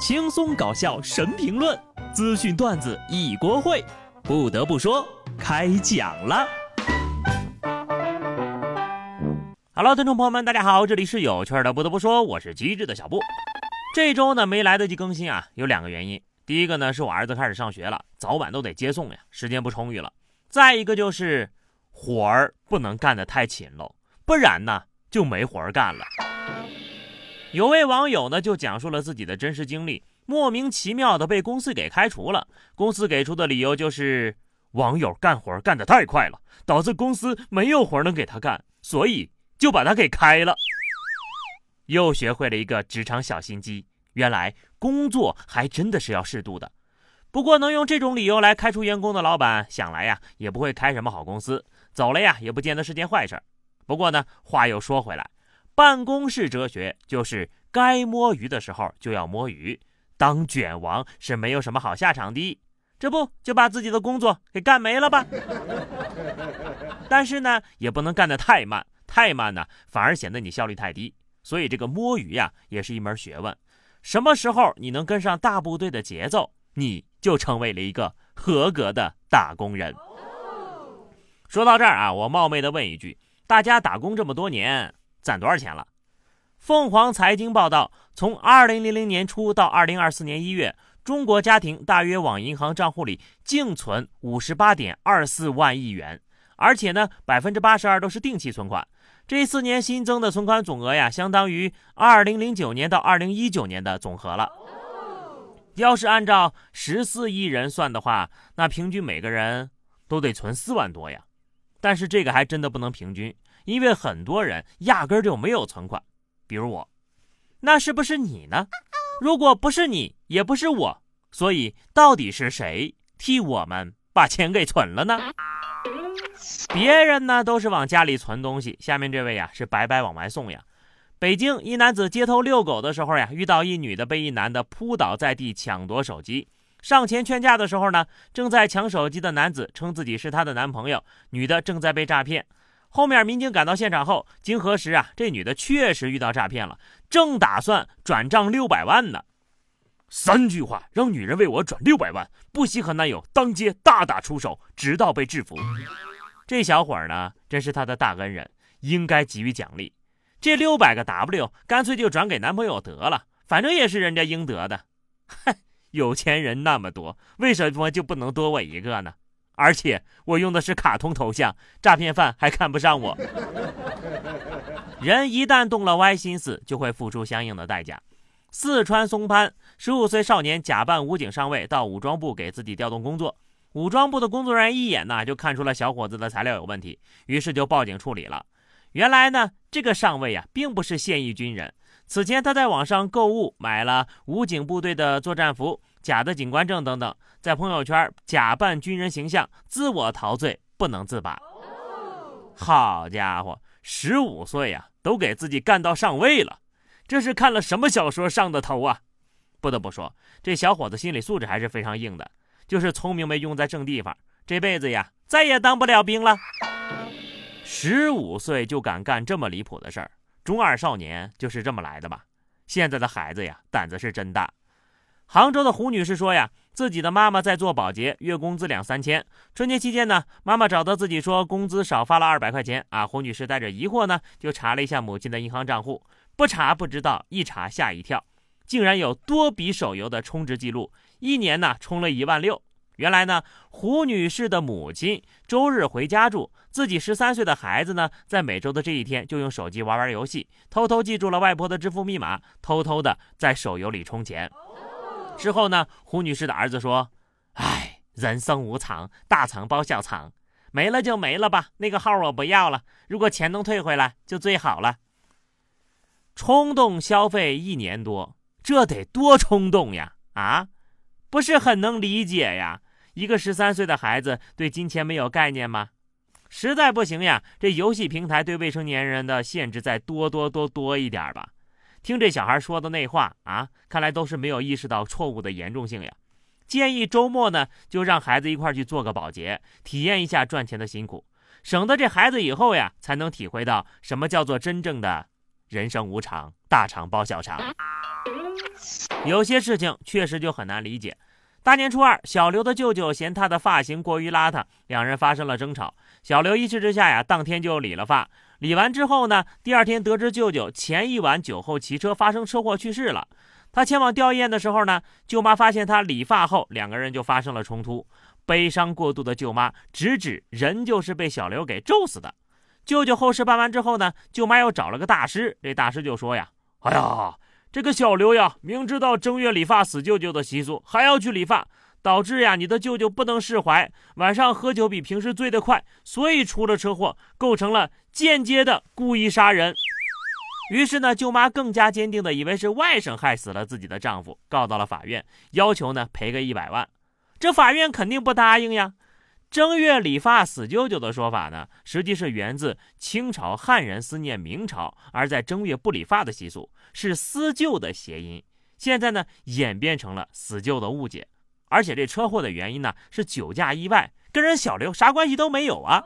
轻松搞笑神评论，资讯段子一锅烩。不得不说，开讲了。Hello，听众朋友们，大家好，这里是有趣的。不得不说，我是机智的小布。这周呢没来得及更新啊，有两个原因。第一个呢是我儿子开始上学了，早晚都得接送呀，时间不充裕了。再一个就是活儿不能干得太勤喽，不然呢就没活儿干了。有位网友呢就讲述了自己的真实经历，莫名其妙的被公司给开除了。公司给出的理由就是网友干活干得太快了，导致公司没有活能给他干，所以就把他给开了。又学会了一个职场小心机，原来工作还真的是要适度的。不过能用这种理由来开除员工的老板，想来呀也不会开什么好公司，走了呀也不见得是件坏事。不过呢，话又说回来。办公室哲学就是该摸鱼的时候就要摸鱼，当卷王是没有什么好下场的。这不就把自己的工作给干没了吧？但是呢，也不能干得太慢，太慢呢反而显得你效率太低。所以这个摸鱼呀也是一门学问。什么时候你能跟上大部队的节奏，你就成为了一个合格的打工人。说到这儿啊，我冒昧的问一句：大家打工这么多年？攒多少钱了？凤凰财经报道，从二零零零年初到二零二四年一月，中国家庭大约往银行账户里净存五十八点二四万亿元，而且呢，百分之八十二都是定期存款。这四年新增的存款总额呀，相当于二零零九年到二零一九年的总和了。要是按照十四亿人算的话，那平均每个人都得存四万多呀。但是这个还真的不能平均。因为很多人压根儿就没有存款，比如我，那是不是你呢？如果不是你，也不是我，所以到底是谁替我们把钱给存了呢？别人呢都是往家里存东西，下面这位呀是白白往外送呀。北京一男子街头遛狗的时候呀，遇到一女的被一男的扑倒在地抢夺手机，上前劝架的时候呢，正在抢手机的男子称自己是她的男朋友，女的正在被诈骗。后面民警赶到现场后，经核实啊，这女的确实遇到诈骗了，正打算转账六百万呢。三句话让女人为我转六百万，不惜和男友当街大打出手，直到被制服。这小伙呢，真是她的大恩人，应该给予奖励。这六百个 W，干脆就转给男朋友得了，反正也是人家应得的。哼，有钱人那么多，为什么就不能多我一个呢？而且我用的是卡通头像，诈骗犯还看不上我。人一旦动了歪心思，就会付出相应的代价。四川松潘十五岁少年假扮武警上尉到武装部给自己调动工作，武装部的工作人员一眼呢就看出了小伙子的材料有问题，于是就报警处理了。原来呢，这个上尉啊并不是现役军人，此前他在网上购物买了武警部队的作战服。假的警官证等等，在朋友圈假扮军人形象，自我陶醉，不能自拔。好家伙，十五岁呀，都给自己干到上位了，这是看了什么小说上的头啊？不得不说，这小伙子心理素质还是非常硬的，就是聪明没用在正地方，这辈子呀，再也当不了兵了。十五岁就敢干这么离谱的事儿，中二少年就是这么来的吧？现在的孩子呀，胆子是真大。杭州的胡女士说呀，自己的妈妈在做保洁，月工资两三千。春节期间呢，妈妈找到自己说工资少发了二百块钱啊。胡女士带着疑惑呢，就查了一下母亲的银行账户，不查不知道，一查吓一跳，竟然有多笔手游的充值记录，一年呢充了一万六。原来呢，胡女士的母亲周日回家住，自己十三岁的孩子呢，在每周的这一天就用手机玩玩游戏，偷偷记住了外婆的支付密码，偷偷的在手游里充钱。之后呢，胡女士的儿子说：“哎，人生无常，大肠包小肠，没了就没了吧。那个号我不要了，如果钱能退回来就最好了。”冲动消费一年多，这得多冲动呀！啊，不是很能理解呀。一个十三岁的孩子对金钱没有概念吗？实在不行呀，这游戏平台对未成年人的限制再多多多多一点吧。听这小孩说的那话啊，看来都是没有意识到错误的严重性呀。建议周末呢，就让孩子一块去做个保洁，体验一下赚钱的辛苦，省得这孩子以后呀，才能体会到什么叫做真正的人生无常，大肠包小肠。有些事情确实就很难理解。大年初二，小刘的舅舅嫌他的发型过于邋遢，两人发生了争吵。小刘一气之下呀，当天就理了发。理完之后呢，第二天得知舅舅前一晚酒后骑车发生车祸去世了。他前往吊唁的时候呢，舅妈发现他理发后，两个人就发生了冲突。悲伤过度的舅妈直指人就是被小刘给咒死的。舅舅后事办完之后呢，舅妈又找了个大师，这大师就说呀：“哎呀。”这个小刘呀，明知道正月理发死舅舅的习俗，还要去理发，导致呀你的舅舅不能释怀，晚上喝酒比平时醉得快，所以出了车祸，构成了间接的故意杀人。于是呢，舅妈更加坚定的以为是外甥害死了自己的丈夫，告到了法院，要求呢赔个一百万。这法院肯定不答应呀。正月理发死舅舅的说法呢，实际是源自清朝汉人思念明朝而在正月不理发的习俗，是思旧的谐音。现在呢，演变成了死舅的误解。而且这车祸的原因呢，是酒驾意外，跟人小刘啥关系都没有啊。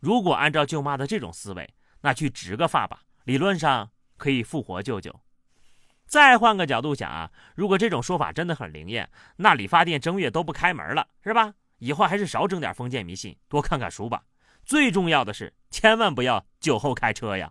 如果按照舅妈的这种思维，那去植个发吧，理论上可以复活舅舅。再换个角度想啊，如果这种说法真的很灵验，那理发店正月都不开门了，是吧？以后还是少整点封建迷信，多看看书吧。最重要的是，千万不要酒后开车呀。